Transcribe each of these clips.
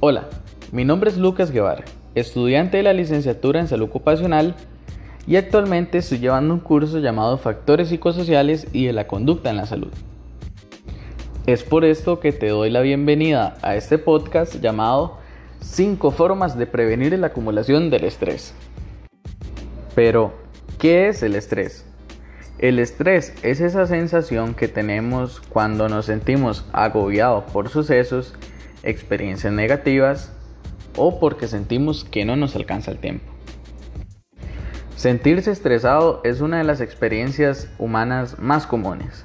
Hola, mi nombre es Lucas Guevara, estudiante de la licenciatura en salud ocupacional y actualmente estoy llevando un curso llamado Factores psicosociales y de la conducta en la salud. Es por esto que te doy la bienvenida a este podcast llamado 5 formas de prevenir la acumulación del estrés. Pero, ¿qué es el estrés? El estrés es esa sensación que tenemos cuando nos sentimos agobiados por sucesos experiencias negativas o porque sentimos que no nos alcanza el tiempo. Sentirse estresado es una de las experiencias humanas más comunes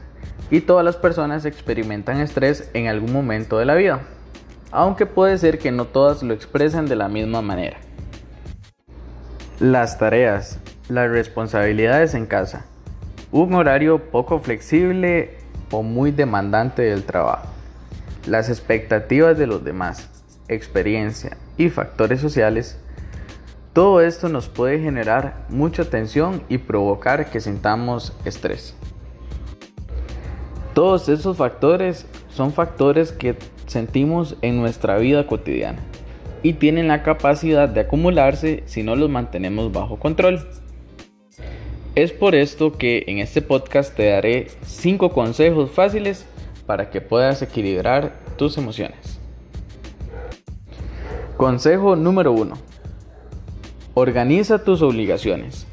y todas las personas experimentan estrés en algún momento de la vida, aunque puede ser que no todas lo expresen de la misma manera. Las tareas, las responsabilidades en casa, un horario poco flexible o muy demandante del trabajo las expectativas de los demás, experiencia y factores sociales, todo esto nos puede generar mucha tensión y provocar que sintamos estrés. Todos esos factores son factores que sentimos en nuestra vida cotidiana y tienen la capacidad de acumularse si no los mantenemos bajo control. Es por esto que en este podcast te daré 5 consejos fáciles para que puedas equilibrar tus emociones. Consejo número 1. Organiza tus obligaciones.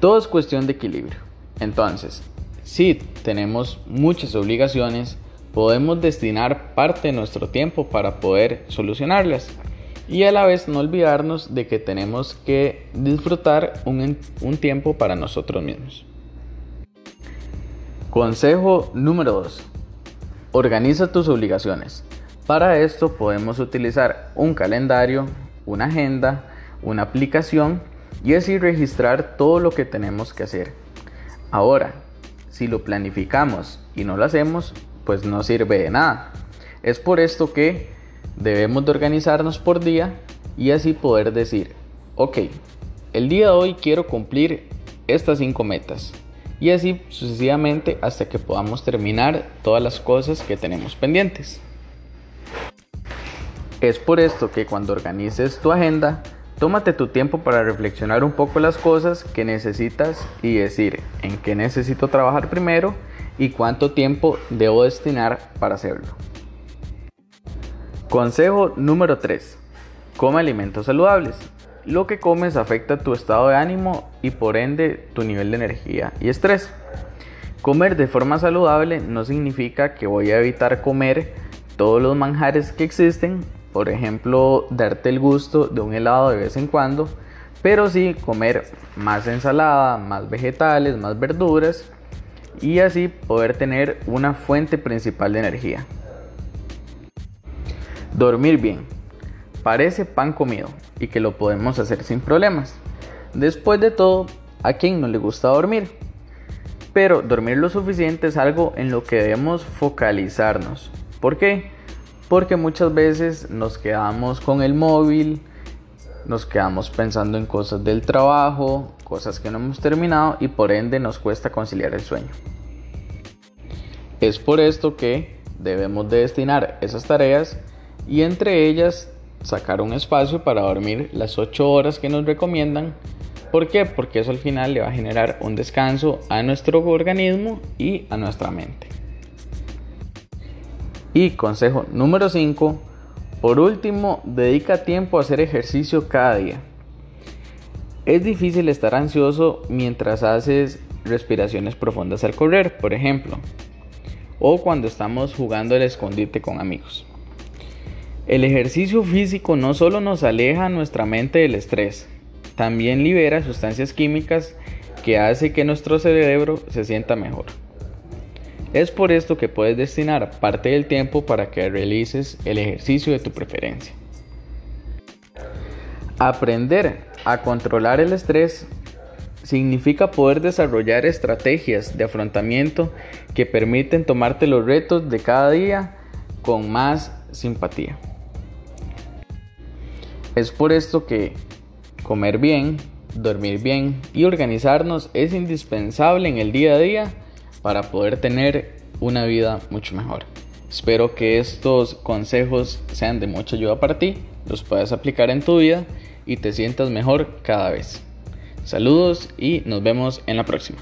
Todo es cuestión de equilibrio. Entonces, si tenemos muchas obligaciones, podemos destinar parte de nuestro tiempo para poder solucionarlas y a la vez no olvidarnos de que tenemos que disfrutar un, tiempo para nosotros mismos. Consejo número 2. Organiza tus obligaciones. Para esto podemos utilizar un calendario, una agenda, una aplicación y así registrar todo lo que tenemos que hacer. Ahora, si lo planificamos y no lo hacemos, pues no sirve de nada. Es por esto que debemos de organizarnos por día y así poder decir, ok, el día de hoy quiero cumplir estas cinco metas y así sucesivamente hasta que podamos terminar todas las cosas que tenemos pendientes. Es por esto que cuando organices tu agenda, tómate tu tiempo para reflexionar un poco las cosas que necesitas y decir en qué necesito trabajar primero y cuánto tiempo debo destinar para hacerlo. Consejo número 3. Come alimentos saludables. Lo que comes afecta tu estado de ánimo y por ende tu nivel de energía y estrés. Comer de forma saludable no significa que voy a evitar comer todos los manjares que existen, por ejemplo, darte el gusto de un helado de vez en cuando, pero sí comer más ensalada, más vegetales, más verduras y así poder tener una fuente principal de energía. Dormir bien. Parece pan comido y que lo podemos hacer sin problemas. Después de todo, ¿a quién no le gusta dormir? Pero dormir lo suficiente es algo en lo que debemos focalizarnos. ¿Por qué? Porque muchas veces nos quedamos con el móvil, nos quedamos pensando en cosas del trabajo, cosas que no hemos terminado y por ende nos cuesta conciliar el sueño. Es por esto que debemos de destinar esas tareas y entre ellas sacar un espacio para dormir las 8 horas que nos recomiendan. ¿Por qué? Porque eso al final le va a generar un descanso a nuestro organismo y a nuestra mente. Y consejo número 5, por último, dedica tiempo a hacer ejercicio cada día. Es difícil estar ansioso mientras haces respiraciones profundas al correr, por ejemplo, o cuando estamos jugando el escondite con amigos. El ejercicio físico no solo nos aleja nuestra mente del estrés, también libera sustancias químicas que hace que nuestro cerebro se sienta mejor. Es por esto que puedes destinar parte del tiempo para que realices el ejercicio de tu preferencia. Aprender a controlar el estrés significa poder desarrollar estrategias de afrontamiento que permiten tomarte los retos de cada día con más simpatía. Es por esto que comer bien, dormir bien y organizarnos es indispensable en el día a día para poder tener una vida mucho mejor. Espero que estos consejos sean de mucha ayuda para ti, los puedas aplicar en tu vida y te sientas mejor cada vez. Saludos y nos vemos en la próxima.